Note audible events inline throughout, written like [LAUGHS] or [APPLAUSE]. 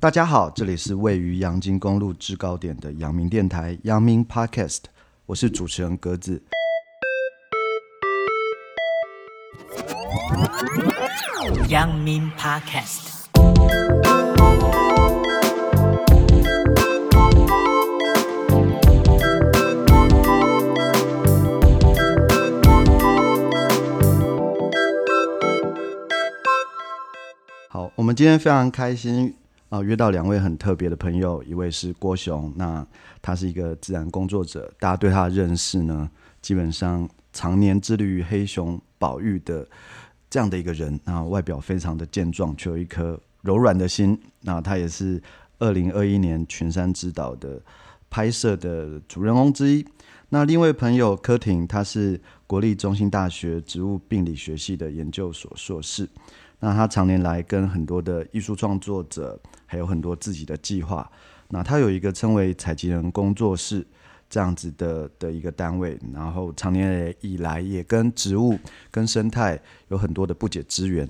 大家好，这里是位于阳金公路制高点的阳明电台阳明 Podcast，我是主持人格子。阳明 Podcast。好，我们今天非常开心。啊，约到两位很特别的朋友，一位是郭雄，那他是一个自然工作者，大家对他的认识呢，基本上常年致力于黑熊保育的这样的一个人，那外表非常的健壮，却有一颗柔软的心。那他也是二零二一年群山之岛的拍摄的主人翁之一。那另一位朋友柯婷，他是国立中心大学植物病理学系的研究所硕士。那他常年来跟很多的艺术创作者，还有很多自己的计划。那他有一个称为采集人工作室这样子的的一个单位，然后常年以来也跟植物、跟生态有很多的不解之缘。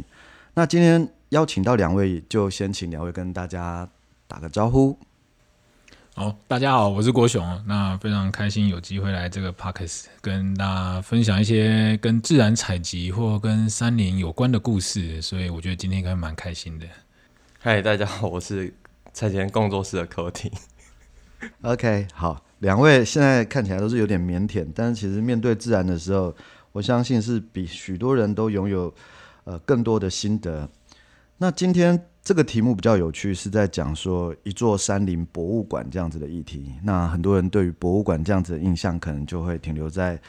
那今天邀请到两位，就先请两位跟大家打个招呼。好，大家好，我是郭雄。那非常开心有机会来这个 Podcast 跟大家分享一些跟自然采集或跟山林有关的故事，所以我觉得今天应该蛮开心的。嗨，大家好，我是采集人工作室的柯婷。OK，好，两位现在看起来都是有点腼腆，但是其实面对自然的时候，我相信是比许多人都拥有呃更多的心得。那今天。这个题目比较有趣，是在讲说一座山林博物馆这样子的议题。那很多人对于博物馆这样子的印象，可能就会停留在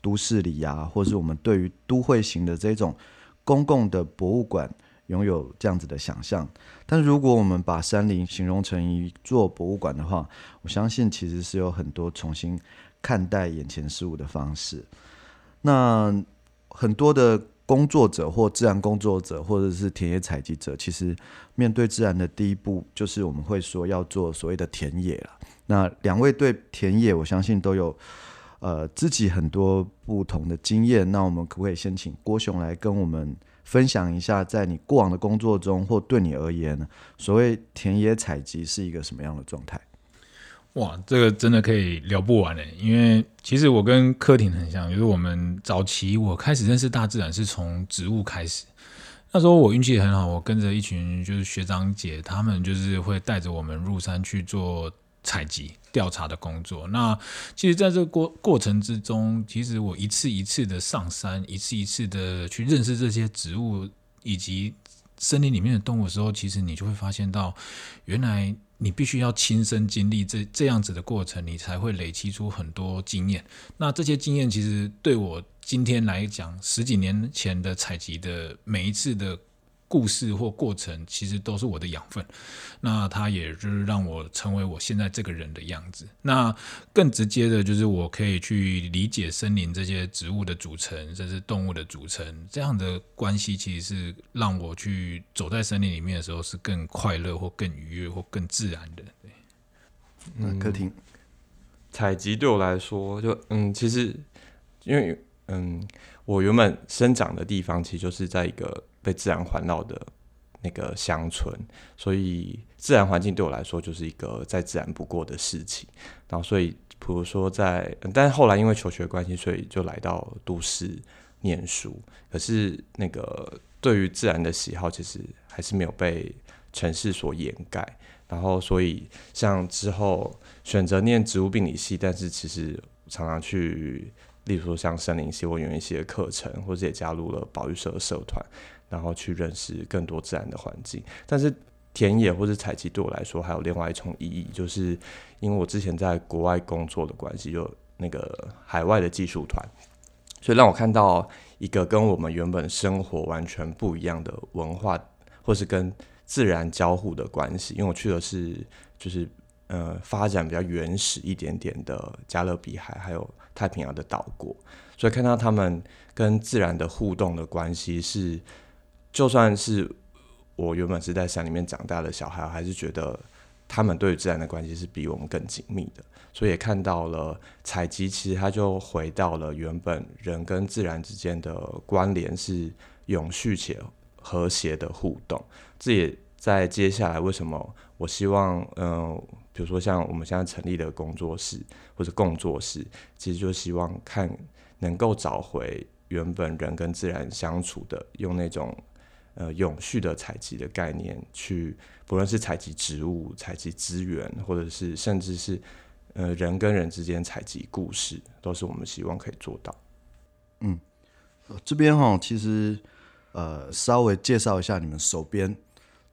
都市里呀、啊，或是我们对于都会型的这种公共的博物馆拥有这样子的想象。但如果我们把山林形容成一座博物馆的话，我相信其实是有很多重新看待眼前事物的方式。那很多的。工作者或自然工作者，或者是田野采集者，其实面对自然的第一步，就是我们会说要做所谓的田野了。那两位对田野，我相信都有呃自己很多不同的经验。那我们可不可以先请郭雄来跟我们分享一下，在你过往的工作中，或对你而言，所谓田野采集是一个什么样的状态？哇，这个真的可以聊不完嘞！因为其实我跟柯婷很像，就是我们早期我开始认识大自然是从植物开始。那时候我运气很好，我跟着一群就是学长姐，他们就是会带着我们入山去做采集调查的工作。那其实在这个过过程之中，其实我一次一次的上山，一次一次的去认识这些植物以及森林里面的动物的时候，其实你就会发现到原来。你必须要亲身经历这这样子的过程，你才会累积出很多经验。那这些经验其实对我今天来讲，十几年前的采集的每一次的。故事或过程其实都是我的养分，那它也就是让我成为我现在这个人的样子。那更直接的就是我可以去理解森林这些植物的组成，甚至动物的组成，这样的关系其实是让我去走在森林里面的时候是更快乐或更愉悦或更自然的。对，嗯，客厅，采集对我来说就嗯，其实因为嗯，我原本生长的地方其实就是在一个。被自然环绕的那个乡村，所以自然环境对我来说就是一个再自然不过的事情。然后，所以比如说在，但是后来因为求学关系，所以就来到都市念书。可是那个对于自然的喜好，其实还是没有被城市所掩盖。然后，所以像之后选择念植物病理系，但是其实常常去，例如说像森林系或园艺系的课程，或者也加入了保育社的社团。然后去认识更多自然的环境，但是田野或者采集对我来说还有另外一重意义，就是因为我之前在国外工作的关系，有那个海外的技术团，所以让我看到一个跟我们原本生活完全不一样的文化，或是跟自然交互的关系。因为我去的是就是呃发展比较原始一点点的加勒比海还有太平洋的岛国，所以看到他们跟自然的互动的关系是。就算是我原本是在山里面长大的小孩，还是觉得他们对于自然的关系是比我们更紧密的。所以也看到了采集，其实它就回到了原本人跟自然之间的关联是永续且和谐的互动。这也在接下来为什么我希望，嗯、比如说像我们现在成立的工作室或者工作室，其实就希望看能够找回原本人跟自然相处的，用那种呃永续的采集的概念去，不论是采集植物、采集资源，或者是甚至是呃人跟人之间采集故事，都是我们希望可以做到。嗯，这边哈，其实呃稍微介绍一下你们手边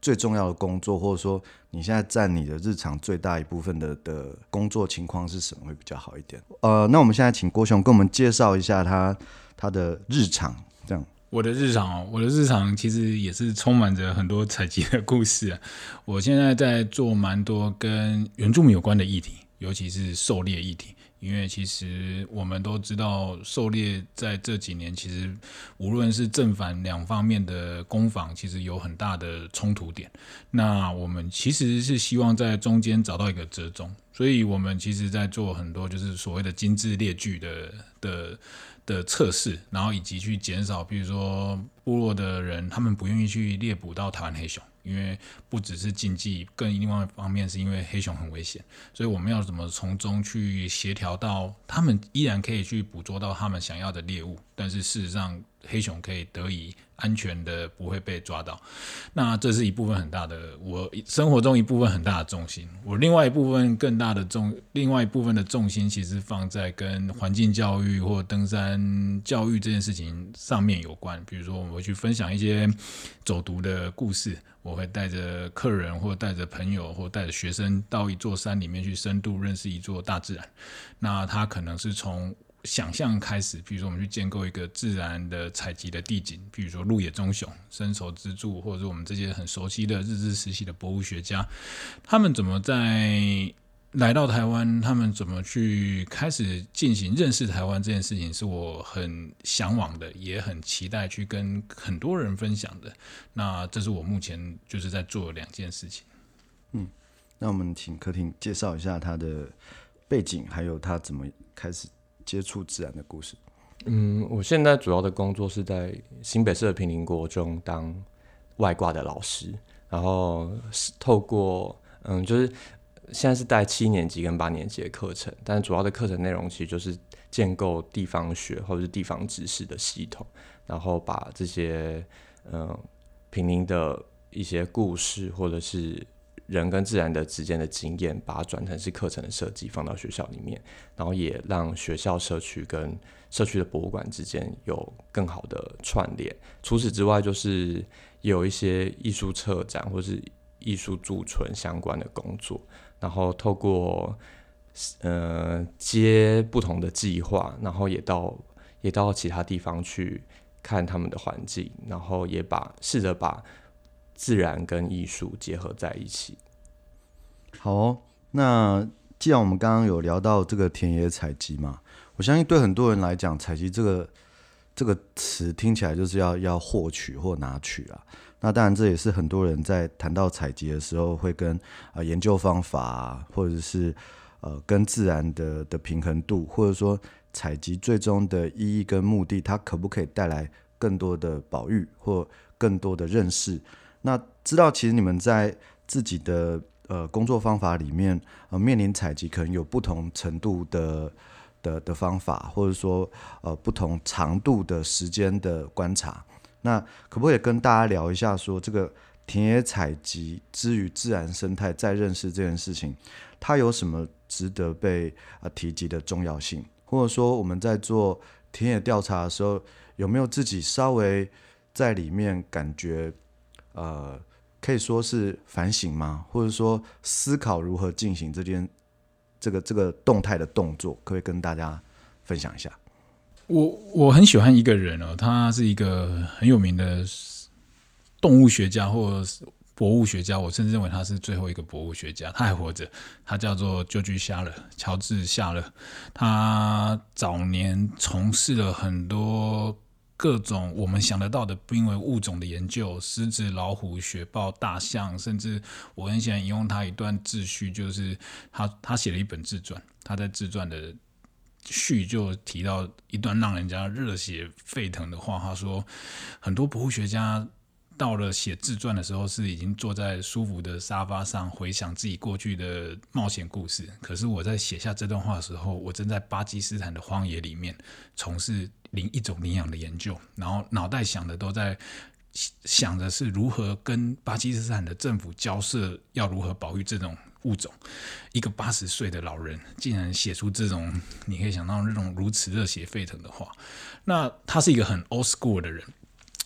最重要的工作，或者说你现在占你的日常最大一部分的的工作情况是什么会比较好一点？呃，那我们现在请郭雄跟我们介绍一下他他的日常，我的日常哦，我的日常其实也是充满着很多采集的故事啊。我现在在做蛮多跟原住民有关的议题，尤其是狩猎议题。因为其实我们都知道，狩猎在这几年其实无论是正反两方面的攻防，其实有很大的冲突点。那我们其实是希望在中间找到一个折中，所以我们其实在做很多就是所谓的精致猎具的的。的测试，然后以及去减少，比如说部落的人，他们不愿意去猎捕到台湾黑熊，因为不只是禁忌，更另外一方面是因为黑熊很危险，所以我们要怎么从中去协调到他们依然可以去捕捉到他们想要的猎物，但是事实上黑熊可以得以。安全的不会被抓到，那这是一部分很大的我生活中一部分很大的重心。我另外一部分更大的重，另外一部分的重心其实放在跟环境教育或登山教育这件事情上面有关。比如说，我会去分享一些走读的故事，我会带着客人或带着朋友或带着学生到一座山里面去深度认识一座大自然。那他可能是从想象开始，比如说我们去建构一个自然的采集的地景，比如说鹿野棕熊、伸手之助，或者是我们这些很熟悉的日志时期的博物学家，他们怎么在来到台湾，他们怎么去开始进行认识台湾这件事情，是我很向往的，也很期待去跟很多人分享的。那这是我目前就是在做两件事情。嗯，那我们请柯廷介绍一下他的背景，还有他怎么开始。接触自然的故事。嗯，我现在主要的工作是在新北市的平林国中当外挂的老师，然后是透过嗯，就是现在是带七年级跟八年级的课程，但主要的课程内容其实就是建构地方学或者是地方知识的系统，然后把这些嗯平林的一些故事或者是。人跟自然的之间的经验，把它转成是课程的设计，放到学校里面，然后也让学校、社区跟社区的博物馆之间有更好的串联。除此之外，就是有一些艺术策展或是艺术驻存相关的工作，然后透过呃接不同的计划，然后也到也到其他地方去看他们的环境，然后也把试着把。自然跟艺术结合在一起。好哦，那既然我们刚刚有聊到这个田野采集嘛，我相信对很多人来讲，采集这个这个词听起来就是要要获取或拿取啊。那当然，这也是很多人在谈到采集的时候，会跟啊、研究方法，或者是呃跟自然的的平衡度，或者说采集最终的意义跟目的，它可不可以带来更多的保育或更多的认识？那知道，其实你们在自己的呃工作方法里面，呃面临采集可能有不同程度的的的方法，或者说呃不同长度的时间的观察。那可不可以跟大家聊一下，说这个田野采集之于自然生态再认识这件事情，它有什么值得被呃提及的重要性？或者说我们在做田野调查的时候，有没有自己稍微在里面感觉？呃，可以说是反省吗？或者说思考如何进行这件这个这个动态的动作，可以跟大家分享一下？我我很喜欢一个人哦，他是一个很有名的动物学家或博物学家，我甚至认为他是最后一个博物学家，他还活着。他叫做 George 夏勒，乔治夏勒。他早年从事了很多。各种我们想得到的濒危物种的研究，狮子、老虎、雪豹、大象，甚至我很喜欢引用他一段自序，就是他他写了一本自传，他在自传的序就提到一段让人家热血沸腾的话，他说很多博物学家到了写自传的时候，是已经坐在舒服的沙发上回想自己过去的冒险故事。可是我在写下这段话的时候，我正在巴基斯坦的荒野里面从事另一种领养的研究，然后脑袋想的都在想的是如何跟巴基斯坦的政府交涉，要如何保育这种物种。一个八十岁的老人竟然写出这种你可以想到那种如此热血沸腾的话，那他是一个很 old school 的人。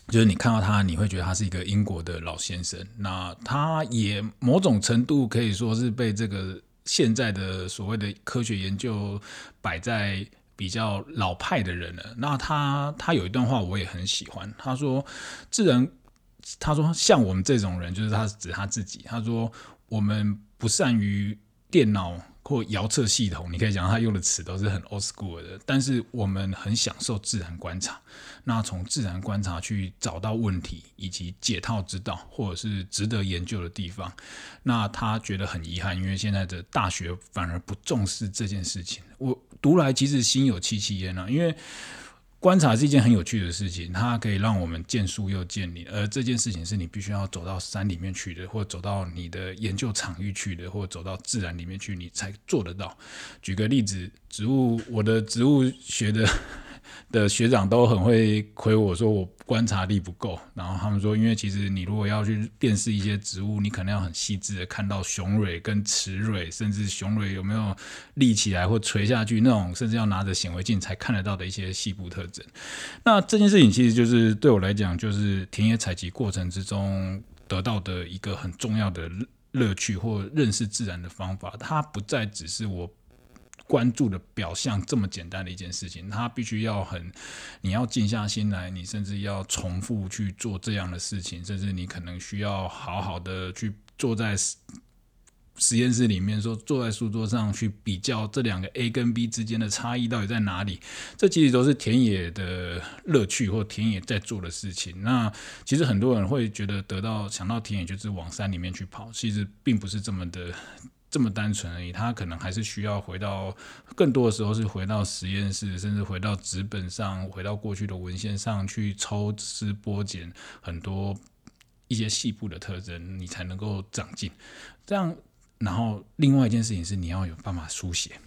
就是你看到他，你会觉得他是一个英国的老先生。那他也某种程度可以说是被这个现在的所谓的科学研究摆在比较老派的人了。那他他有一段话我也很喜欢，他说：“自然，他说像我们这种人，就是他指他自己。他说我们不善于电脑。”或遥测系统，你可以讲他用的词都是很 old school 的，但是我们很享受自然观察。那从自然观察去找到问题以及解套之道，或者是值得研究的地方。那他觉得很遗憾，因为现在的大学反而不重视这件事情。我读来其实心有戚戚焉啊，因为。观察是一件很有趣的事情，它可以让我们见树又见林，而这件事情是你必须要走到山里面去的，或走到你的研究场域去的，或走到自然里面去，你才做得到。举个例子，植物，我的植物学的。的学长都很会亏我说我观察力不够，然后他们说，因为其实你如果要去辨识一些植物，你可能要很细致的看到雄蕊跟雌蕊，甚至雄蕊有没有立起来或垂下去那种，甚至要拿着显微镜才看得到的一些细部特征。那这件事情其实就是对我来讲，就是田野采集过程之中得到的一个很重要的乐趣或认识自然的方法，它不再只是我。关注的表象这么简单的一件事情，他必须要很，你要静下心来，你甚至要重复去做这样的事情，甚至你可能需要好好的去坐在实验室里面，说坐在书桌上去比较这两个 A 跟 B 之间的差异到底在哪里。这其实都是田野的乐趣或田野在做的事情。那其实很多人会觉得得到想到田野就是往山里面去跑，其实并不是这么的。这么单纯而已，他可能还是需要回到更多的时候是回到实验室，甚至回到纸本上，回到过去的文献上去抽丝剥茧很多一些细部的特征，你才能够长进。这样，然后另外一件事情是你要有办法书写。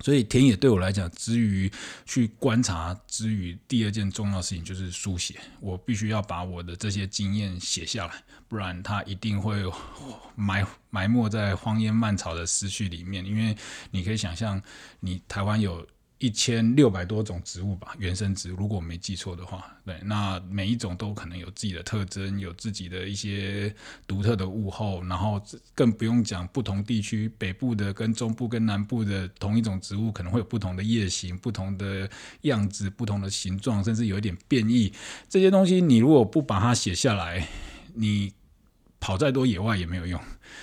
所以田野对我来讲，之余去观察，之余第二件重要事情就是书写。我必须要把我的这些经验写下来，不然它一定会埋埋没在荒烟蔓草的思绪里面。因为你可以想象，你台湾有。一千六百多种植物吧，原生植物，如果我没记错的话，对，那每一种都可能有自己的特征，有自己的一些独特的物候，然后更不用讲不同地区，北部的跟中部跟南部的同一种植物可能会有不同的叶形、不同的样子、不同的形状，甚至有一点变异。这些东西你如果不把它写下来，你跑再多野外也没有用。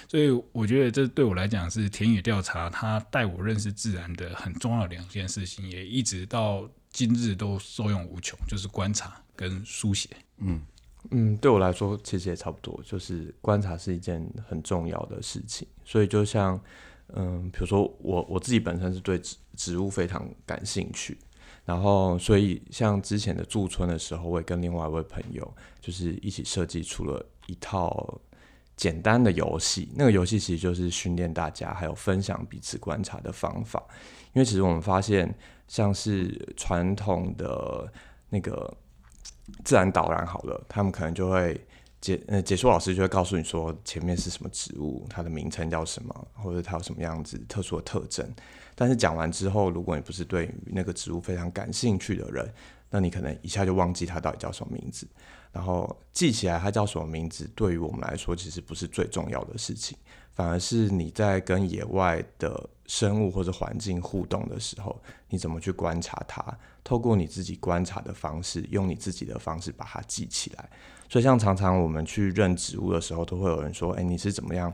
所以我觉得这对我来讲是田野调查，它带我认识自然的很重要的两件事情，也一直到今日都受用无穷，就是观察跟书写。嗯嗯，对我来说其实也差不多，就是观察是一件很重要的事情。所以就像嗯，比如说我我自己本身是对植植物非常感兴趣，然后所以像之前的驻村的时候，我也跟另外一位朋友就是一起设计出了一套。简单的游戏，那个游戏其实就是训练大家，还有分享彼此观察的方法。因为其实我们发现，像是传统的那个自然导览好了，他们可能就会解呃解说老师就会告诉你说前面是什么植物，它的名称叫什么，或者它有什么样子特殊的特征。但是讲完之后，如果你不是对于那个植物非常感兴趣的人，那你可能一下就忘记它到底叫什么名字。然后记起来它叫什么名字，对于我们来说其实不是最重要的事情，反而是你在跟野外的生物或者环境互动的时候，你怎么去观察它，透过你自己观察的方式，用你自己的方式把它记起来。所以像常常我们去认植物的时候，都会有人说：“哎，你是怎么样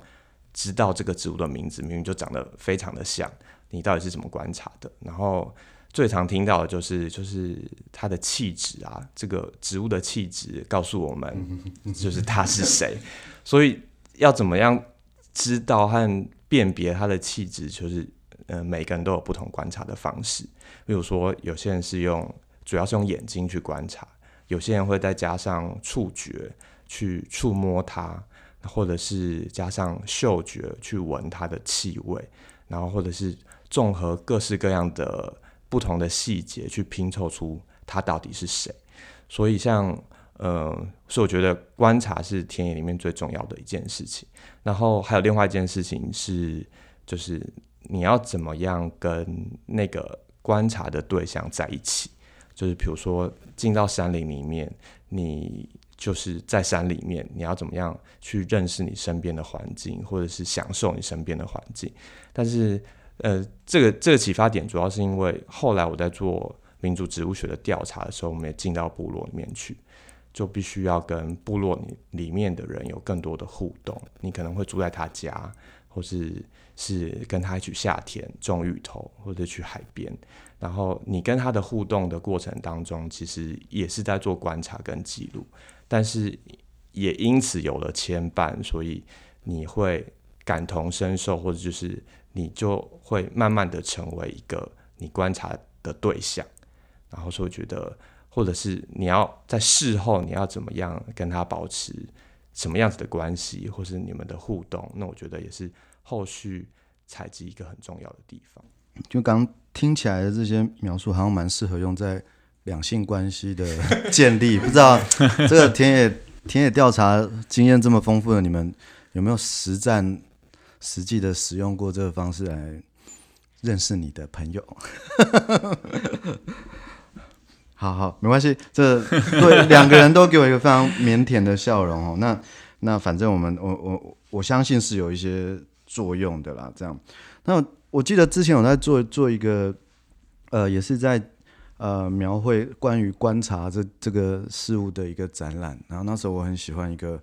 知道这个植物的名字？明明就长得非常的像，你到底是怎么观察的？”然后。最常听到的就是，就是它的气质啊，这个植物的气质告诉我们，[LAUGHS] 就是它是谁。所以要怎么样知道和辨别它的气质，就是呃，每个人都有不同观察的方式。比如说，有些人是用，主要是用眼睛去观察；有些人会再加上触觉去触摸它，或者是加上嗅觉去闻它的气味，然后或者是综合各式各样的不同的细节去拼凑出他到底是谁。所以像，呃，所以我觉得观察是田野里面最重要的一件事情。然后还有另外一件事情是，就是你要怎么样跟那个观察的对象在一起。就是比如说进到山林里面，你就是在山里面，你要怎么样去认识你身边的环境，或者是享受你身边的环境。但是，呃，这个这个启发点主要是因为后来我在做民族植物学的调查的时候，我们也进到部落里面去，就必须要跟部落里里面的人有更多的互动。你可能会住在他家，或是是跟他一起下田种芋头，或者去海边。然后你跟他的互动的过程当中，其实也是在做观察跟记录，但是也因此有了牵绊，所以你会感同身受，或者就是你就会慢慢的成为一个你观察的对象。然后说觉得，或者是你要在事后你要怎么样跟他保持什么样子的关系，或是你们的互动，那我觉得也是后续采集一个很重要的地方。就刚听起来的这些描述，好像蛮适合用在两性关系的 [LAUGHS] 建立。不知道这个田野田野调查经验这么丰富的你们，有没有实战实际的使用过这个方式来认识你的朋友？[LAUGHS] 好好，没关系。这对两个人都给我一个非常腼腆的笑容哦。那那反正我们我我我相信是有一些作用的啦。这样那。我记得之前我在做做一个，呃，也是在呃描绘关于观察这这个事物的一个展览。然后那时候我很喜欢一个，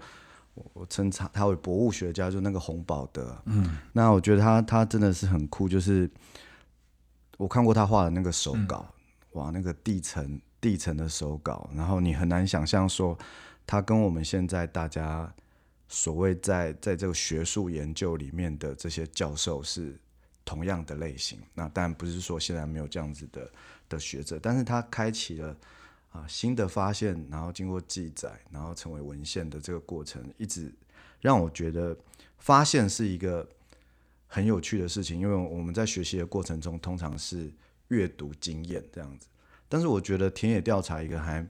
我称他他为博物学家，就那个洪宝德。嗯，那我觉得他他真的是很酷，就是我看过他画的那个手稿，嗯、哇，那个地层地层的手稿，然后你很难想象说他跟我们现在大家所谓在在这个学术研究里面的这些教授是。同样的类型，那当然不是说现在没有这样子的的学者，但是他开启了啊新的发现，然后经过记载，然后成为文献的这个过程，一直让我觉得发现是一个很有趣的事情，因为我们在学习的过程中通常是阅读经验这样子，但是我觉得田野调查一个还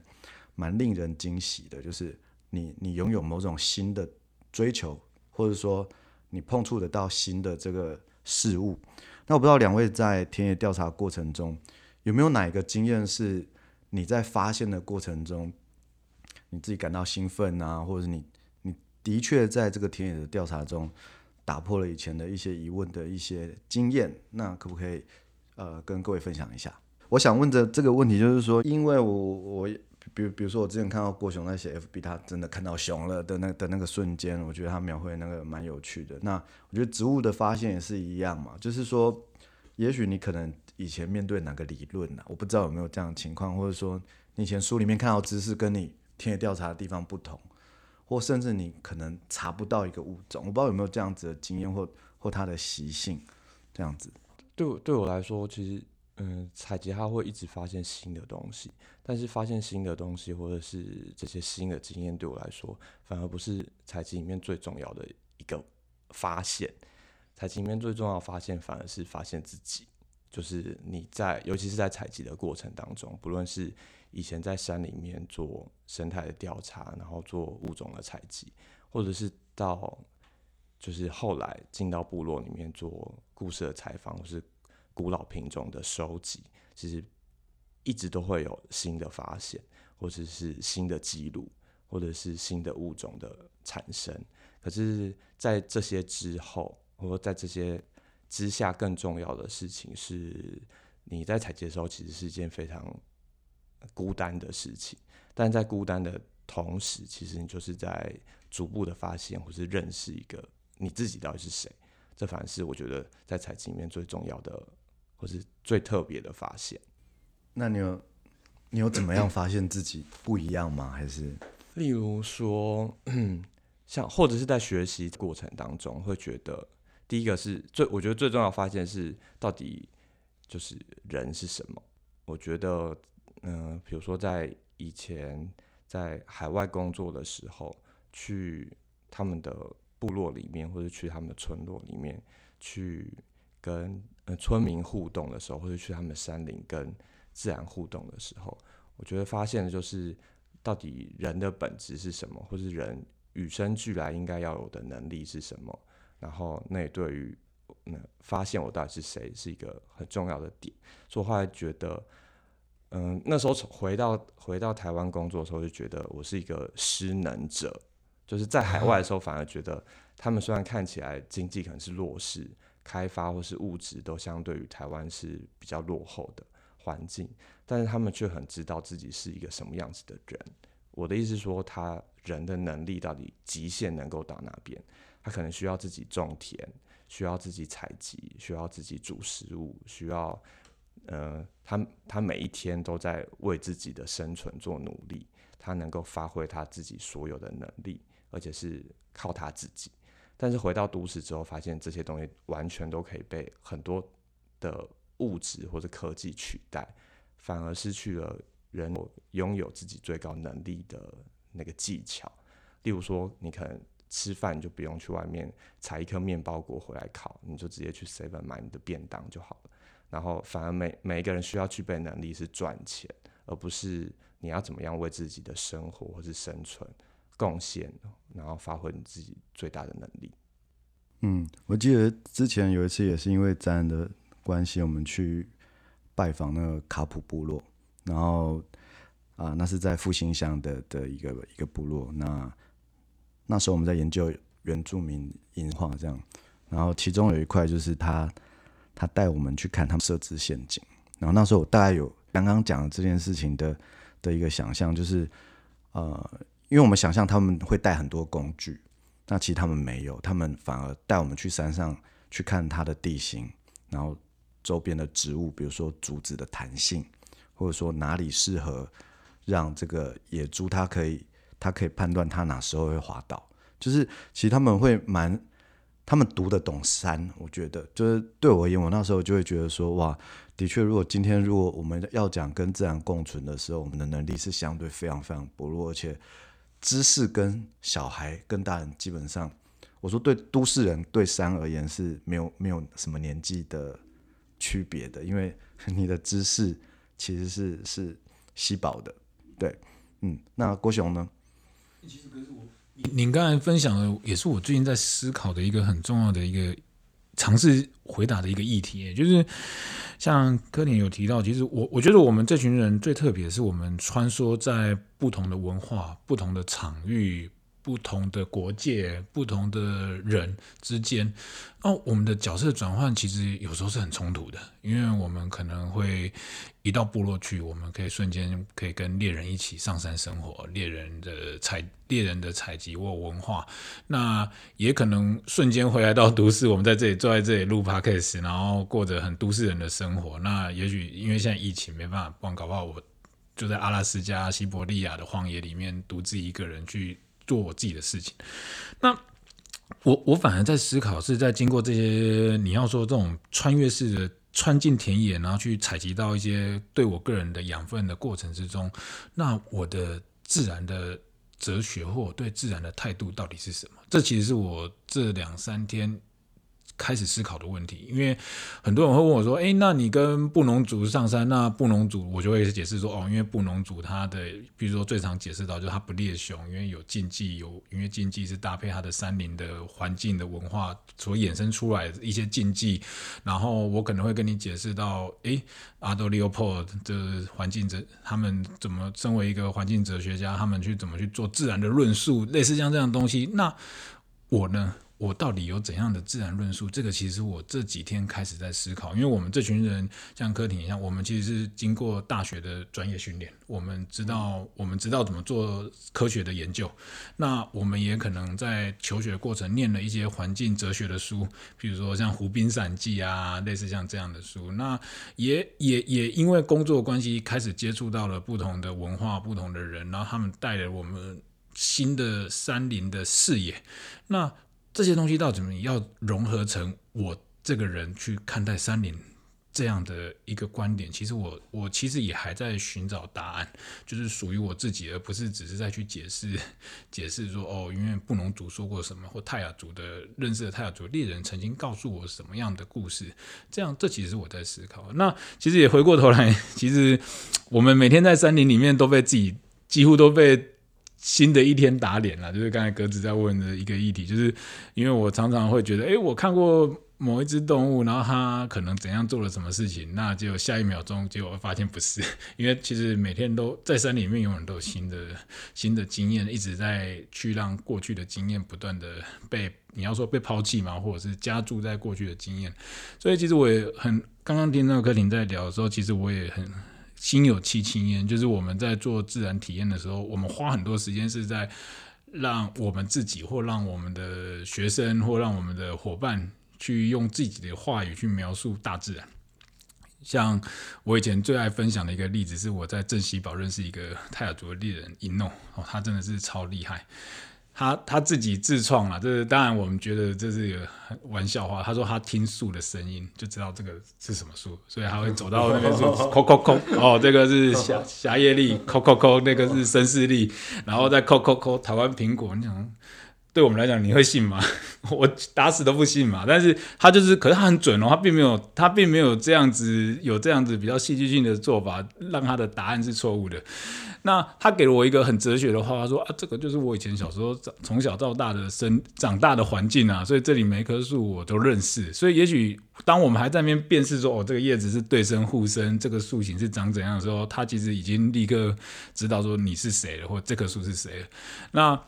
蛮令人惊喜的，就是你你拥有某种新的追求，或者说你碰触得到新的这个。事物，那我不知道两位在田野调查过程中有没有哪一个经验是你在发现的过程中，你自己感到兴奋啊，或者是你你的确在这个田野的调查中打破了以前的一些疑问的一些经验，那可不可以呃跟各位分享一下？我想问的这个问题就是说，因为我我。比如，比如说，我之前看到郭熊在写 FB，他真的看到熊了的那的那个瞬间，我觉得他描绘那个蛮有趣的。那我觉得植物的发现也是一样嘛，就是说，也许你可能以前面对哪个理论呢、我不知道有没有这样的情况，或者说你以前书里面看到知识跟你田野调查的地方不同，或甚至你可能查不到一个物种，我不知道有没有这样子的经验或或它的习性这样子。对对我来说，其实。嗯，采集它会一直发现新的东西，但是发现新的东西或者是这些新的经验，对我来说反而不是采集里面最重要的一个发现。采集里面最重要的发现反而是发现自己，就是你在，尤其是在采集的过程当中，不论是以前在山里面做生态的调查，然后做物种的采集，或者是到就是后来进到部落里面做故事的采访，或是。古老品种的收集，其实一直都会有新的发现，或者是新的记录，或者是新的物种的产生。可是，在这些之后，或者在这些之下，更重要的事情是，你在采集的时候，其实是一件非常孤单的事情。但在孤单的同时，其实你就是在逐步的发现，或是认识一个你自己到底是谁。这反而是我觉得在采集里面最重要的。或是最特别的发现，那你有你有怎么样发现自己不一样吗？还是例如说，[CLEARS THROAT] 像或者是在学习过程当中，会觉得第一个是最我觉得最重要发现是到底就是人是什么？我觉得，嗯、比如说在以前在海外工作的时候，去他们的部落里面，或者去他们的村落里面去跟呃村民互动的时候，或者去他们山林跟自然互动的时候，我觉得发现的就是到底人的本质是什么，或是人与生俱来应该要有的能力是什么。然后那也对于那发现我到底是谁是一个很重要的点。所以我后来觉得，嗯，那时候回到回到台湾工作的时候，就觉得我是一个失能者。就是在海外的时候，反而觉得他们虽然看起来经济可能是弱势，开发或是物质都相对于台湾是比较落后的环境，但是他们却很知道自己是一个什么样子的人。我的意思是说，他人的能力到底极限能够到哪边？他可能需要自己种田，需要自己采集，需要自己煮食物，需要，呃，他他每一天都在为自己的生存做努力，他能够发挥他自己所有的能力。而且是靠他自己，但是回到都市之后，发现这些东西完全都可以被很多的物质或者科技取代，反而失去了人拥有自己最高能力的那个技巧。例如说，你可能吃饭就不用去外面采一颗面包果回来烤，你就直接去 Seven 买你的便当就好了。然后，反而每每一个人需要具备能力是赚钱，而不是你要怎么样为自己的生活或是生存。贡献，然后发挥你自己最大的能力。嗯，我记得之前有一次也是因为自然的关系，我们去拜访那个卡普部落，然后啊，那是在复兴乡的的一个一个部落。那那时候我们在研究原住民文化，这样，然后其中有一块就是他他带我们去看他们设置陷阱。然后那时候我大概有刚刚讲的这件事情的的一个想象，就是呃。因为我们想象他们会带很多工具，那其实他们没有，他们反而带我们去山上去看它的地形，然后周边的植物，比如说竹子的弹性，或者说哪里适合让这个野猪它可以他可以判断他哪时候会滑倒，就是其实他们会蛮他们读得懂山，我觉得就是对我而言，我那时候就会觉得说哇，的确，如果今天如果我们要讲跟自然共存的时候，我们的能力是相对非常非常薄弱，而且。知识跟小孩跟大人基本上，我说对都市人对山而言是没有没有什么年纪的区别的，因为你的知识其实是是稀薄的。对，嗯，那郭雄呢？其实可是我，您刚才分享的也是我最近在思考的一个很重要的一个。尝试回答的一个议题，就是像柯林有提到，其实我我觉得我们这群人最特别的是，我们穿梭在不同的文化、不同的场域。不同的国界、不同的人之间，哦，我们的角色转换其实有时候是很冲突的，因为我们可能会一到部落去，我们可以瞬间可以跟猎人一起上山生活，猎人的采猎人的采集或文化，那也可能瞬间回来到都市，我们在这里坐在这里录 podcast，然后过着很都市人的生活。那也许因为现在疫情没办法，不然搞不好我就在阿拉斯加、西伯利亚的荒野里面独自一个人去。做我自己的事情，那我我反而在思考，是在经过这些你要说这种穿越式的穿进田野，然后去采集到一些对我个人的养分的过程之中，那我的自然的哲学或我对自然的态度到底是什么？这其实是我这两三天。开始思考的问题，因为很多人会问我说：“诶，那你跟布农族上山，那布农族我就会解释说，哦，因为布农族他的，比如说最常解释到就是他不猎熊，因为有禁忌，有因为禁忌是搭配他的山林的环境的文化所衍生出来一些禁忌。然后我可能会跟你解释到，诶，Aldo Leopold 的环境哲，他们怎么身为一个环境哲学家，他们去怎么去做自然的论述，类似像这样的东西。那我呢？我到底有怎样的自然论述？这个其实我这几天开始在思考，因为我们这群人像柯廷一样，我们其实是经过大学的专业训练，我们知道我们知道怎么做科学的研究。那我们也可能在求学过程念了一些环境哲学的书，比如说像《湖滨散记》啊，类似像这样的书。那也也也因为工作关系，开始接触到了不同的文化、不同的人，然后他们带了我们新的山林的视野。那这些东西到底怎么要融合成我这个人去看待山林这样的一个观点，其实我我其实也还在寻找答案，就是属于我自己，而不是只是在去解释 [LAUGHS] 解释说哦，因为布农族说过什么，或泰雅族的认识的泰雅族猎人曾经告诉我什么样的故事，这样这其实我在思考。那其实也回过头来，其实我们每天在山林里面都被自己几乎都被新的一天打脸了，就是刚才格子在问的一个议题，就是因为我常常会觉得，哎，我看过。某一只动物，然后它可能怎样做了什么事情，那就下一秒钟，结果发现不是，[LAUGHS] 因为其实每天都在山里面，永远都有新的新的经验，一直在去让过去的经验不断的被你要说被抛弃嘛，或者是加注在过去的经验。所以其实我也很刚刚听到柯廷在聊的时候，其实我也很心有戚戚焉，就是我们在做自然体验的时候，我们花很多时间是在让我们自己，或让我们的学生，或让我们的伙伴。去用自己的话语去描述大自然，像我以前最爱分享的一个例子，是我在镇西堡认识一个泰雅族的猎人一诺哦，他真的是超厉害。他他自己自创了，这是当然我们觉得这是一个玩笑话。他说他听树的声音就知道这个是什么树，所以他会走到那边树，[LAUGHS] 扣扣扣，哦，这个是霞霞叶栗，扣扣扣，那个是绅士栗，然后再扣扣扣，台湾苹果，你想。对我们来讲，你会信吗？[LAUGHS] 我打死都不信嘛。但是他就是，可是他很准哦，他并没有，他并没有这样子，有这样子比较戏剧性的做法，让他的答案是错误的。那他给了我一个很哲学的话，他说啊，这个就是我以前小时候长从小到大的生长大的环境啊，所以这里每一棵树我都认识。所以也许当我们还在那边辨识说，哦，这个叶子是对生互生，这个树形是长怎样的时候，他其实已经立刻知道说你是谁了，或这棵树是谁了。那。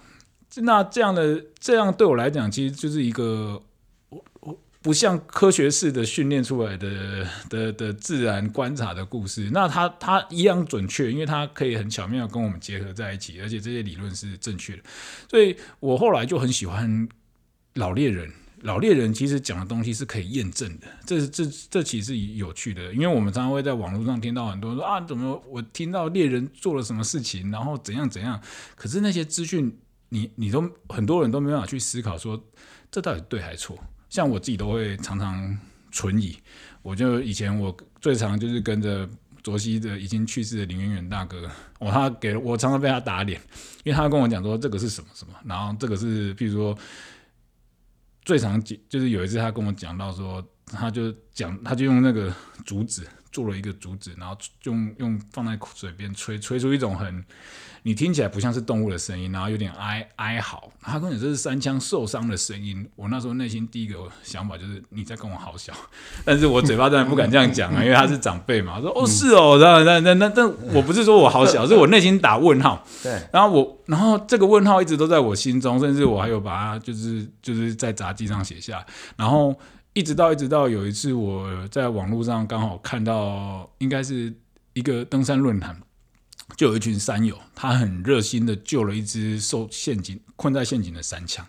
那这样的这样对我来讲，其实就是一个我我不像科学式的训练出来的的的自然观察的故事。那它它一样准确，因为它可以很巧妙跟我们结合在一起，而且这些理论是正确的。所以我后来就很喜欢老猎人。老猎人其实讲的东西是可以验证的，这这这其实有趣的，因为我们常常会在网络上听到很多人说啊，怎么我听到猎人做了什么事情，然后怎样怎样，可是那些资讯。你你都很多人都没办法去思考说，这到底对还是错？像我自己都会常常存疑。我就以前我最常就是跟着卓西的已经去世的林远远大哥，我他给我常常被他打脸，因为他跟我讲说这个是什么什么，然后这个是譬如说最常就是有一次他跟我讲到说，他就讲他就用那个竹子做了一个竹子，然后用用放在水边吹，吹出一种很。你听起来不像是动物的声音，然后有点哀哀嚎。他跟你这是三枪受伤的声音。我那时候内心第一个想法就是你在跟我好笑，[LAUGHS] 但是我嘴巴当然不敢这样讲啊，因为他是长辈嘛。说哦是哦，那那那那，但我不是说我好小，[LAUGHS] 是我内心打问号。对，然后我，然后这个问号一直都在我心中，甚至我还有把它就是就是在杂记上写下。然后一直到一直到有一次我在网络上刚好看到，应该是一个登山论坛。就有一群山友，他很热心的救了一只受陷阱困在陷阱的山羌。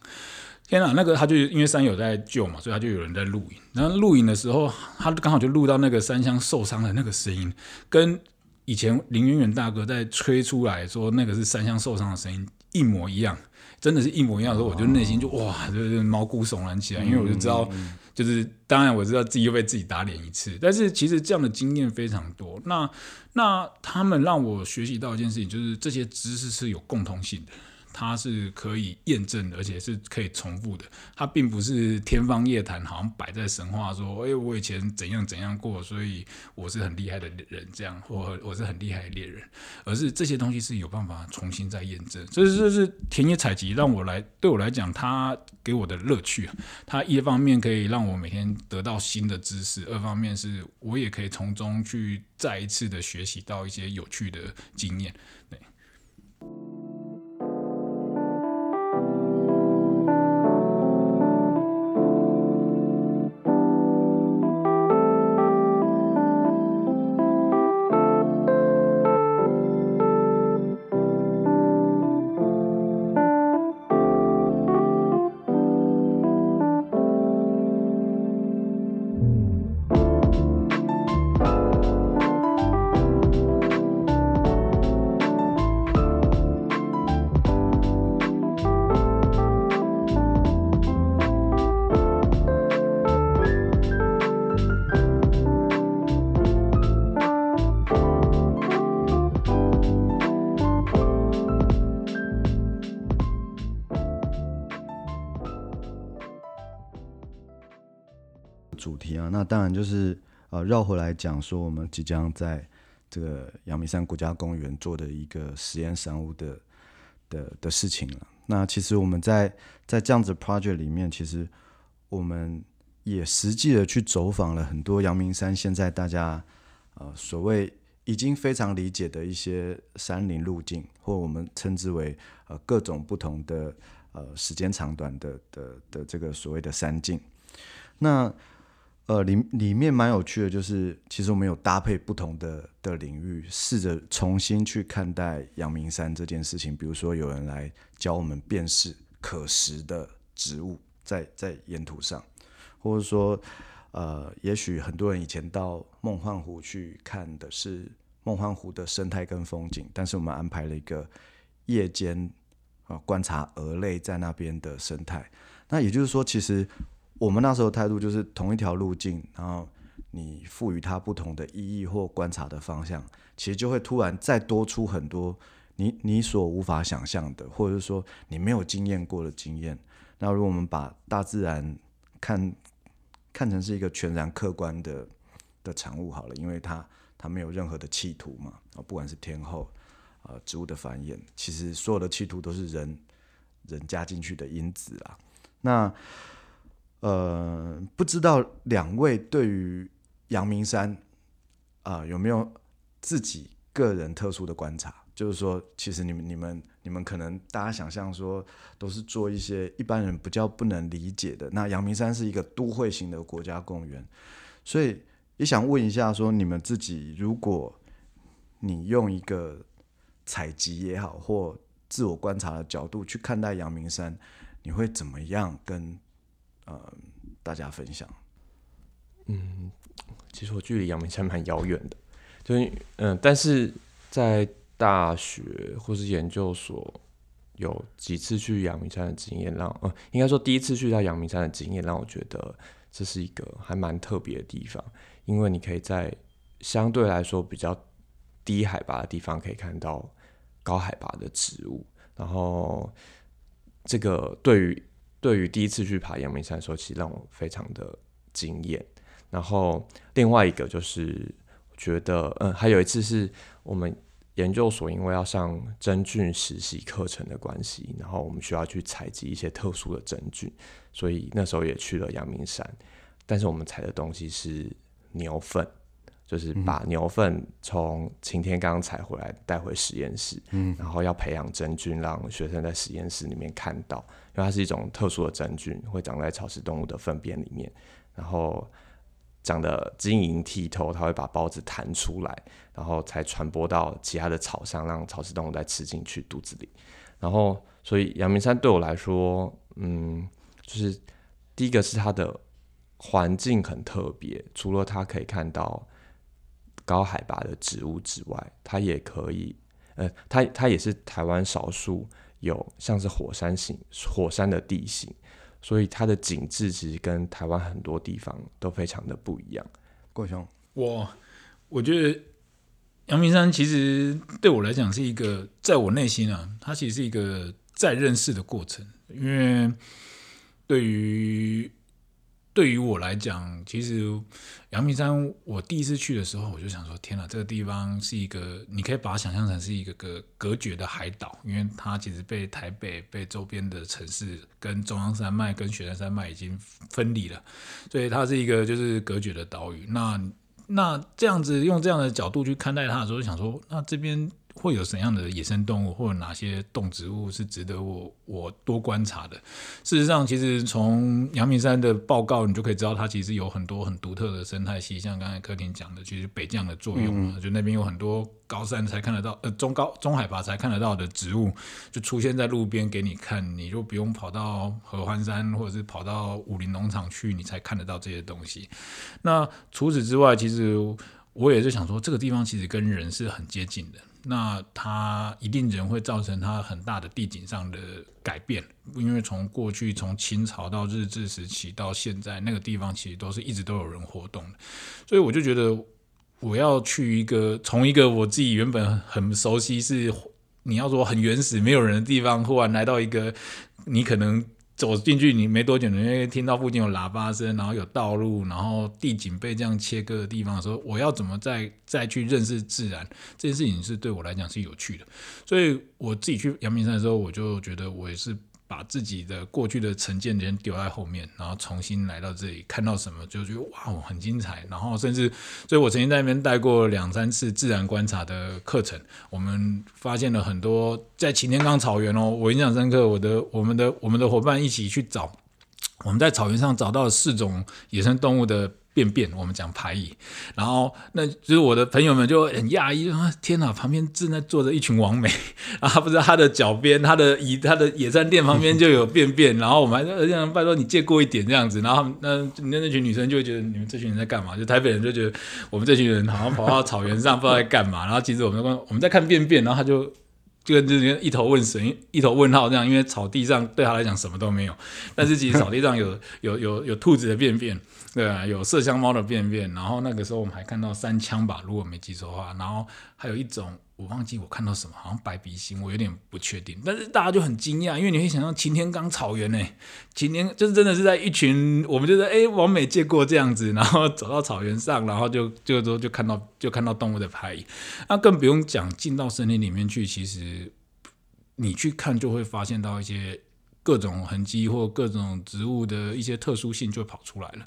天啊，那个他就因为山友在救嘛，所以他就有人在录影。然后录影的时候，他刚好就录到那个山羌受伤的那个声音，跟以前林远远大哥在吹出来说那个是山羌受伤的声音一模一样，真的是一模一样的时候，我就内心就哇，就是毛骨悚然起来，因为我就知道。就是当然我知道自己又被自己打脸一次，但是其实这样的经验非常多。那那他们让我学习到一件事情，就是这些知识是有共通性的。它是可以验证，而且是可以重复的。它并不是天方夜谭，好像摆在神话说：“哎，我以前怎样怎样过，所以我是很厉害的人。”这样，或我是很厉害的猎人，而是这些东西是有办法重新再验证。所以这是田野采集让我来，对我来讲，它给我的乐趣。它一方面可以让我每天得到新的知识，二方面是我也可以从中去再一次的学习到一些有趣的经验。对。当然就是呃绕回来讲说，我们即将在这个阳明山国家公园做的一个实验山屋的的的事情了。那其实我们在在这样子 project 里面，其实我们也实际的去走访了很多阳明山现在大家呃所谓已经非常理解的一些山林路径，或我们称之为呃各种不同的呃时间长短的的的这个所谓的山径。那呃里里面蛮有趣的，就是其实我们有搭配不同的的领域，试着重新去看待阳明山这件事情。比如说有人来教我们辨识可食的植物在在沿途上，或者说呃也许很多人以前到梦幻湖去看的是梦幻湖的生态跟风景，但是我们安排了一个夜间啊观察蛾类在那边的生态。那也就是说，其实。我们那时候态度就是同一条路径，然后你赋予它不同的意义或观察的方向，其实就会突然再多出很多你你所无法想象的，或者是说你没有经验过的经验。那如果我们把大自然看看成是一个全然客观的的产物好了，因为它它没有任何的企图嘛，啊，不管是天候啊、植物的繁衍，其实所有的企图都是人人加进去的因子啊，那。呃，不知道两位对于阳明山啊、有没有自己个人特殊的观察？就是说，其实你们、你们、你们可能大家想象说，都是做一些一般人比较不能理解的。那阳明山是一个都会型的国家公园，所以也想问一下，说你们自己，如果你用一个采集也好，或自我观察的角度去看待阳明山，你会怎么样跟？呃，大家分享。嗯，其实我距离阳明山蛮遥远的，就是嗯、但是在大学或是研究所有几次去阳明山的经验，让呃，应该说第一次去到阳明山的经验，让我觉得这是一个还蛮特别的地方，因为你可以在相对来说比较低海拔的地方，可以看到高海拔的植物，然后这个对于对于第一次去爬阳明山的时候，其实让我非常的惊艳。然后另外一个就是，觉得，嗯，还有一次是我们研究所因为要上真菌实习课程的关系，然后我们需要去采集一些特殊的真菌，所以那时候也去了阳明山。但是我们采的东西是牛粪。就是把牛粪从晴天刚采回来带回实验室，嗯，然后要培养真菌，让学生在实验室里面看到，因为它是一种特殊的真菌，会长在草食动物的粪便里面，然后长得晶莹剔透，它会把孢子弹出来，然后才传播到其他的草上，让草食动物再吃进去肚子里。然后，所以阳明山对我来说，嗯，就是第一个是它的环境很特别，除了它可以看到。高海拔的植物之外，它也可以，呃，它它也是台湾少数有像是火山型火山的地形，所以它的景致其实跟台湾很多地方都非常的不一样。郭兄，我我觉得阳明山其实对我来讲是一个，在我内心啊，它其实是一个再认识的过程，因为对于。对于我来讲，其实阳明山，我第一次去的时候，我就想说：天哪，这个地方是一个，你可以把它想象成是一个个隔绝的海岛，因为它其实被台北、被周边的城市跟中央山脉、跟雪山山脉已经分离了，所以它是一个就是隔绝的岛屿。那那这样子用这样的角度去看待它的时候，想说，那这边。会有怎样的野生动物，或者哪些动植物是值得我我多观察的？事实上，其实从阳明山的报告，你就可以知道，它其实有很多很独特的生态系，像刚才柯廷讲的，其实北降的作用嘛，嗯、就那边有很多高山才看得到，呃，中高中海拔才看得到的植物，就出现在路边给你看，你就不用跑到合欢山或者是跑到武林农场去，你才看得到这些东西。那除此之外，其实我也是想说，这个地方其实跟人是很接近的。那它一定人会造成它很大的地景上的改变，因为从过去从清朝到日治时期到现在，那个地方其实都是一直都有人活动的，所以我就觉得我要去一个从一个我自己原本很熟悉是你要说很原始没有人的地方，忽然来到一个你可能走进去，你没多久，你会听到附近有喇叭声，然后有道路，然后地景被这样切割的地方的时候，我要怎么再再去认识自然？这件事情是对我来讲是有趣的。所以我自己去阳明山的时候，我就觉得我也是。把自己的过去的成见先丢在后面，然后重新来到这里，看到什么就觉得哇，很精彩。然后甚至，所以我曾经在那边带过两三次自然观察的课程，我们发现了很多在擎天岗草原哦，我印象深刻。我的、我们的、我们的伙伴一起去找，我们在草原上找到了四种野生动物的。便便，我们讲排异，然后那就是我的朋友们就很讶异，说：“天哪，旁边正在坐着一群王美，然后不知道他的脚边，他的椅，他的野餐垫旁边就有便便，然后我们还说，这样拜托你借过一点这样子，然后那那那群女生就会觉得你们这群人在干嘛？就台北人就觉得我们这群人好像跑到草原上不知道在干嘛，然后其实我们我们在看便便，然后他就。”就跟就是一头问神，一头问号这样，因为草地上对他来讲什么都没有，但是其实草地上有有有有兔子的便便，对啊，有麝香猫的便便，然后那个时候我们还看到三枪吧，如果没记错的话，然后还有一种。我忘记我看到什么，好像白鼻心，我有点不确定。但是大家就很惊讶，因为你会想到擎天岗草原呢，擎天就是真的是在一群我们就是哎，完美借过这样子，然后走到草原上，然后就就就就看到就看到动物的排。那更不用讲进到森林里面去，其实你去看就会发现到一些。各种痕迹或各种植物的一些特殊性就跑出来了，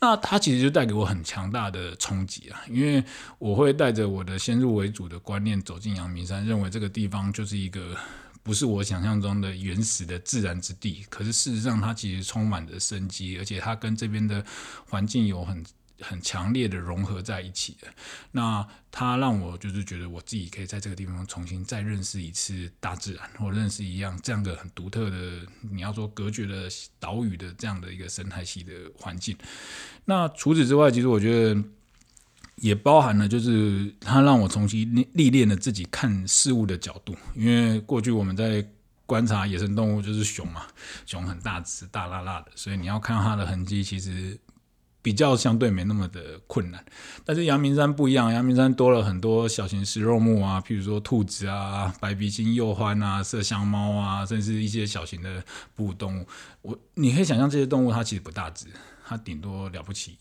那它其实就带给我很强大的冲击啊！因为我会带着我的先入为主的观念走进阳明山，认为这个地方就是一个不是我想象中的原始的自然之地，可是事实上它其实充满着生机，而且它跟这边的环境有很。很强烈的融合在一起的，那它让我就是觉得我自己可以在这个地方重新再认识一次大自然，或认识一样这样的很独特的，你要说隔绝的岛屿的这样的一个生态系的环境。那除此之外，其实我觉得也包含了，就是它让我重新历练了自己看事物的角度，因为过去我们在观察野生动物就是熊嘛，熊很大只、大辣辣的，所以你要看到它的痕迹，其实。比较相对没那么的困难，但是阳明山不一样，阳明山多了很多小型食肉目啊，譬如说兔子啊、白鼻金鼬獾啊、麝香猫啊，甚至一些小型的哺乳动物。我你可以想象这些动物它其实不大只，它顶多了不起。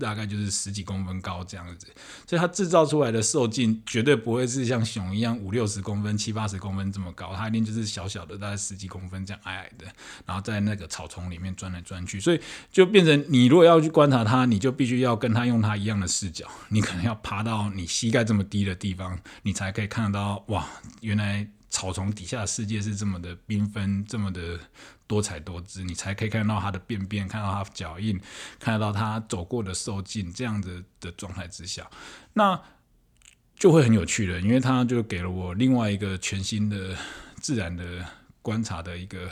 大概就是十几公分高这样子，所以它制造出来的兽径绝对不会是像熊一样五六十公分、七八十公分这么高，它一定就是小小的，大概十几公分这样矮矮的，然后在那个草丛里面钻来钻去，所以就变成你如果要去观察它，你就必须要跟它用它一样的视角，你可能要爬到你膝盖这么低的地方，你才可以看得到哇，原来。草丛底下的世界是这么的缤纷，这么的多彩多姿，你才可以看到它的便便，看到它脚印，看得到它走过的兽径，这样子的状态之下，那就会很有趣了，因为它就给了我另外一个全新的自然的观察的一个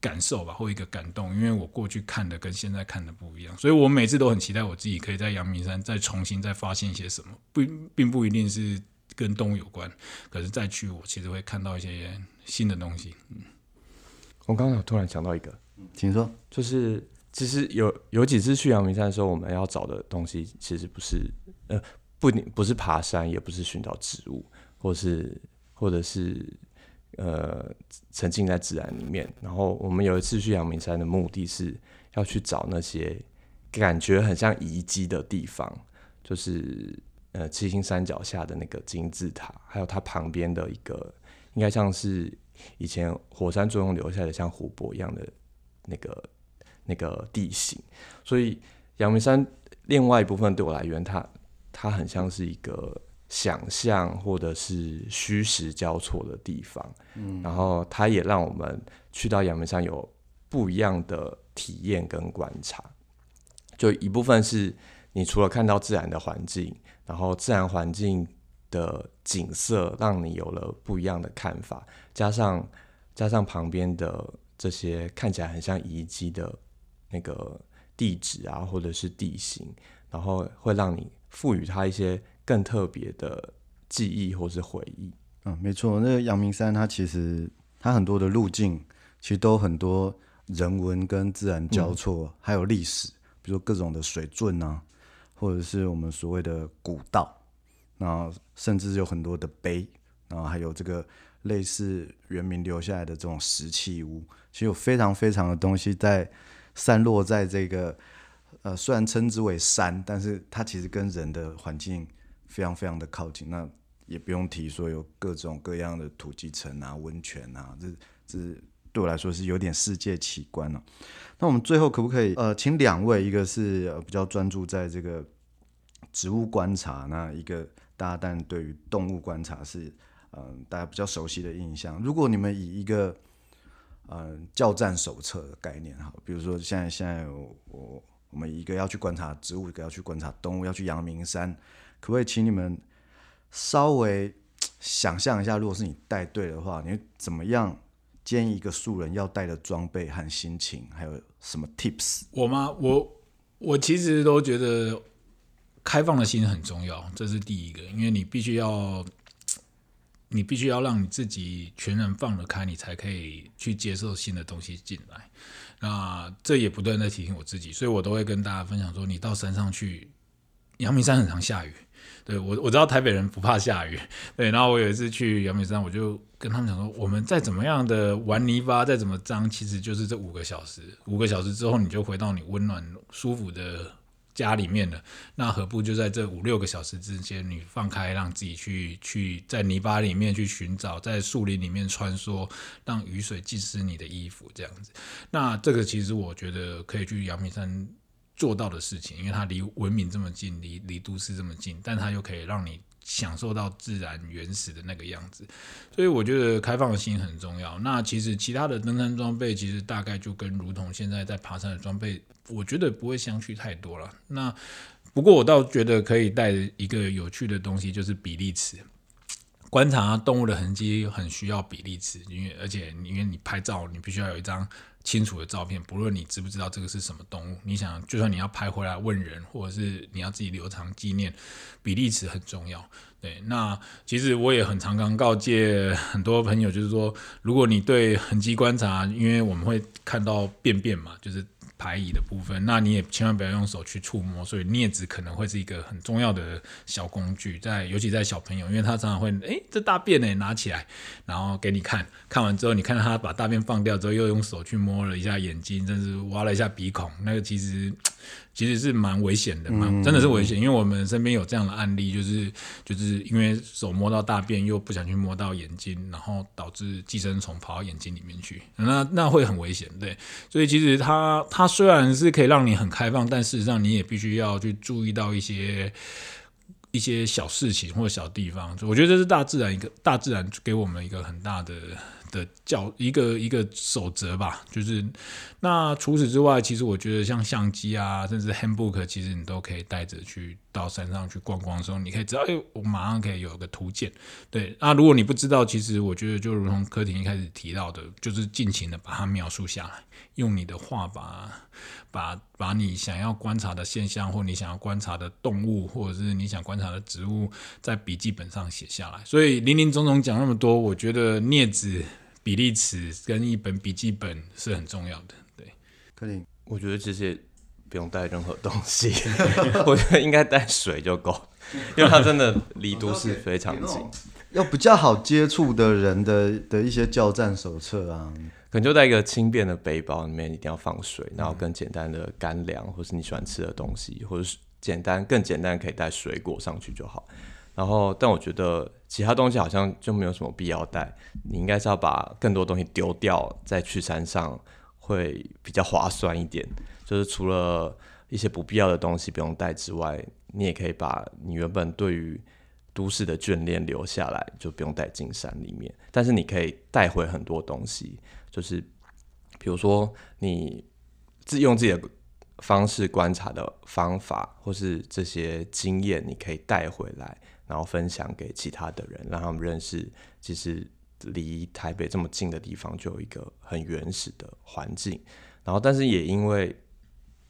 感受吧，或一个感动，因为我过去看的跟现在看的不一样，所以我每次都很期待我自己可以在阳明山再重新再发现一些什么，不，并不一定是。跟动物有关，可是再去我其实会看到一些新的东西。我刚刚突然想到一个，请说，就是其实有有几次去阳明山的时候，我们要找的东西其实不是呃不不是爬山，也不是寻找植物，或是或者是呃沉浸在自然里面。然后我们有一次去阳明山的目的是要去找那些感觉很像遗迹的地方，就是。呃，七星山脚下的那个金字塔，还有它旁边的一个，应该像是以前火山作用留下的像湖泊一样的那个那个地形。所以阳明山另外一部分对我来源，它它很像是一个想象或者是虚实交错的地方。嗯，然后它也让我们去到阳明山有不一样的体验跟观察。就一部分是你除了看到自然的环境。然后自然环境的景色让你有了不一样的看法，加上加上旁边的这些看起来很像遗迹的那个地址啊，或者是地形，然后会让你赋予它一些更特别的记忆或是回忆。嗯，没错，那个阳明山它其实它很多的路径其实都很多人文跟自然交错，嗯、还有历史，比如说各种的水圳啊。或者是我们所谓的古道，然后甚至有很多的碑，然后还有这个类似原民留下来的这种石器屋，其实有非常非常的东西在散落在这个呃，虽然称之为山，但是它其实跟人的环境非常非常的靠近。那也不用提说有各种各样的土鸡城啊、温泉啊，这这对我来说是有点世界奇观了、那我们最后可不可以呃，请两位，一个是、呃、比较专注在这个植物观察，那一个大家但对于动物观察是嗯、大家比较熟悉的印象。如果你们以一个嗯、呃、教战手册的概念哈，比如说现在现在我我，们一个要去观察植物，一个要去观察动物，要去阳明山，可不可以请你们稍微想象一下，如果是你带队的话，你怎么样？建议一个素人要带的装备和心情，还有什么 tips？我吗？我我其实都觉得开放的心很重要，这是第一个，因为你必须要，[TSK] 你必须要让你自己全然放得开，你才可以去接受新的东西进来。那这也不断在提醒我自己，所以我都会跟大家分享说，你到山上去，阳明山很常下雨。对，我 [LAUGHS] 我知道台北人不怕下雨，[LAUGHS] 对，然后我有一次去阳明山，我就跟他们讲说，我们再怎么样的玩泥巴，再怎么脏，其实就是这五个小时，五个小时之后你就回到你温暖舒服的家里面的。那何不就在这五六个小时之间，你放开，让自己去去在泥巴里面去寻找，在树林里面穿梭，让雨水浸湿你的衣服，这样子。那这个其实我觉得可以去阳明山。做到的事情，因为它离文明这么近，离离都市这么近，但它又可以让你享受到自然原始的那个样子，所以我觉得开放性很重要。那其实其他的登山装备，其实大概就跟如同现在在爬山的装备，我觉得不会相去太多了。那不过我倒觉得可以带一个有趣的东西，就是比例尺。观察动物的痕迹很需要比例尺，因为而且因为你拍照，你必须要有一张。清楚的照片，不论你知不知道这个是什么动物，你想就算你要拍回来问人，或者是你要自己留长纪念，比例尺很重要。对，那其实我也很常常告诫很多朋友，就是说，如果你对痕迹观察，因为我们会看到便便嘛，就是。排椅的部分，那你也千万不要用手去触摸，所以镊子可能会是一个很重要的小工具，在尤其在小朋友，因为他常常会，哎，这大便呢，拿起来，然后给你看，看完之后，你看到他把大便放掉之后，又用手去摸了一下眼睛，甚至挖了一下鼻孔，那个其实。其实是蛮危险的，蛮真的是危险，因为我们身边有这样的案例，就是就是因为手摸到大便，又不想去摸到眼睛，然后导致寄生虫跑到眼睛里面去，那那会很危险，对。所以其实它它虽然是可以让你很开放，但事实上你也必须要去注意到一些一些小事情或者小地方。我觉得这是大自然一个大自然给我们一个很大的。的教一个一个守则吧，就是那除此之外，其实我觉得像相机啊，甚至 handbook，其实你都可以带着去到山上去逛逛的时候，你可以知道，哎，我马上可以有个图鉴。对，那如果你不知道，其实我觉得就如同柯廷一开始提到的，就是尽情的把它描述下来，用你的画把把把你想要观察的现象，或你想要观察的动物，或者是你想观察的植物，在笔记本上写下来。所以林林总总讲那么多，我觉得镊子。比例尺跟一本笔记本是很重要的，对。柯廷，我觉得其实不用带任何东西，[LAUGHS] 我觉得应该带水就够，因为它真的离都市非常近。要比较好接触的人的的一些交战手册啊，可能就带一个轻便的背包，里面一定要放水，然后更简单的干粮，或是你喜欢吃的东西，或者是简单更简单可以带水果上去就好。然后，但我觉得其他东西好像就没有什么必要带。你应该是要把更多东西丢掉，再去山上会比较划算一点。就是除了一些不必要的东西不用带之外，你也可以把你原本对于都市的眷恋留下来，就不用带进山里面。但是你可以带回很多东西，就是比如说你自用自己的方式观察的方法，或是这些经验，你可以带回来。然后分享给其他的人，让他们认识，其实离台北这么近的地方就有一个很原始的环境。然后，但是也因为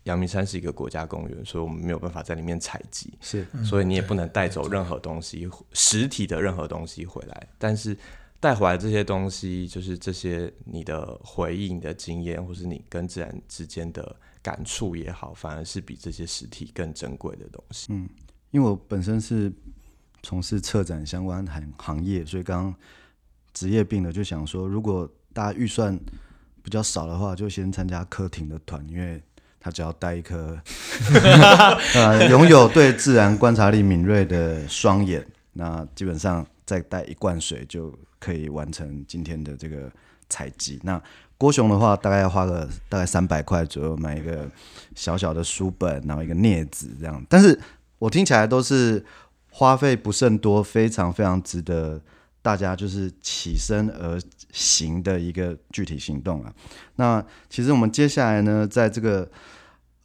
阳明山是一个国家公园，所以我们没有办法在里面采集，是，所以你也不能带走任何东西，实体的任何东西回来。但是带回来这些东西，就是这些你的回忆、你的经验，或是你跟自然之间的感触也好，反而是比这些实体更珍贵的东西。嗯，因为我本身是。从事策展相关行行业，所以刚刚职业病的，就想说，如果大家预算比较少的话，就先参加柯廷的团，因为他只要带一颗 [LAUGHS] 呃拥有对自然观察力敏锐的双眼，那基本上再带一罐水就可以完成今天的这个采集。那郭雄的话，大概要花个大概三百块左右买一个小小的书本，然后一个镊子这样。但是我听起来都是花费不甚多，非常非常值得大家就是起身而行的一个具体行动啊。那其实我们接下来呢，在这个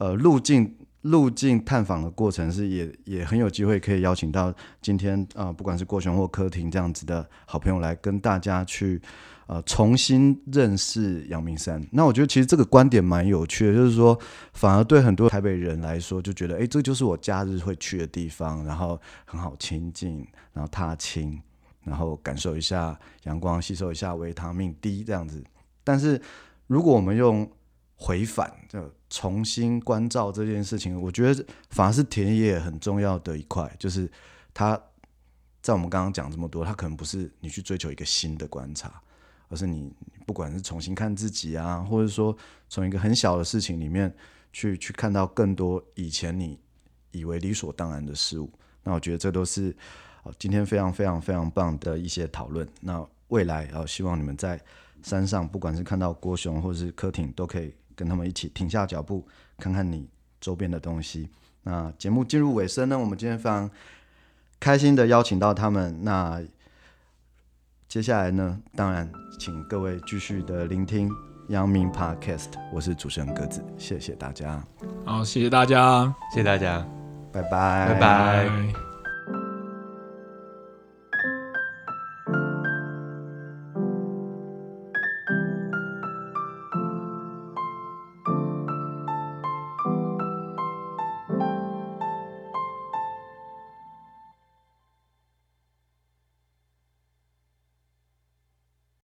呃路径路径探访的过程，是也也很有机会可以邀请到今天啊、不管是郭雄或柯婷这样子的好朋友来跟大家去。呃，重新认识阳明山，那我觉得其实这个观点蛮有趣的，就是说，反而对很多台北人来说，就觉得，哎，这就是我假日会去的地方，然后很好亲近，然后踏青，然后感受一下阳光，吸收一下维他命 D 这样子。但是，如果我们用回返，就重新关照这件事情，我觉得反而是田野很重要的一块，就是它在我们刚刚讲这么多，它可能不是你去追求一个新的观察。而是你不管是重新看自己啊，或者说从一个很小的事情里面去去看到更多以前你以为理所当然的事物，那我觉得这都是今天非常非常非常棒的一些讨论。那未来啊，希望你们在山上，不管是看到郭雄或者是柯廷，都可以跟他们一起停下脚步，看看你周边的东西。那节目进入尾声呢，我们今天非常开心的邀请到他们。那接下来呢，当然，请各位继续的聆听阳明 Podcast，我是主持人鸽子，谢谢大家。好，谢谢大家，谢谢大家，拜拜，拜拜。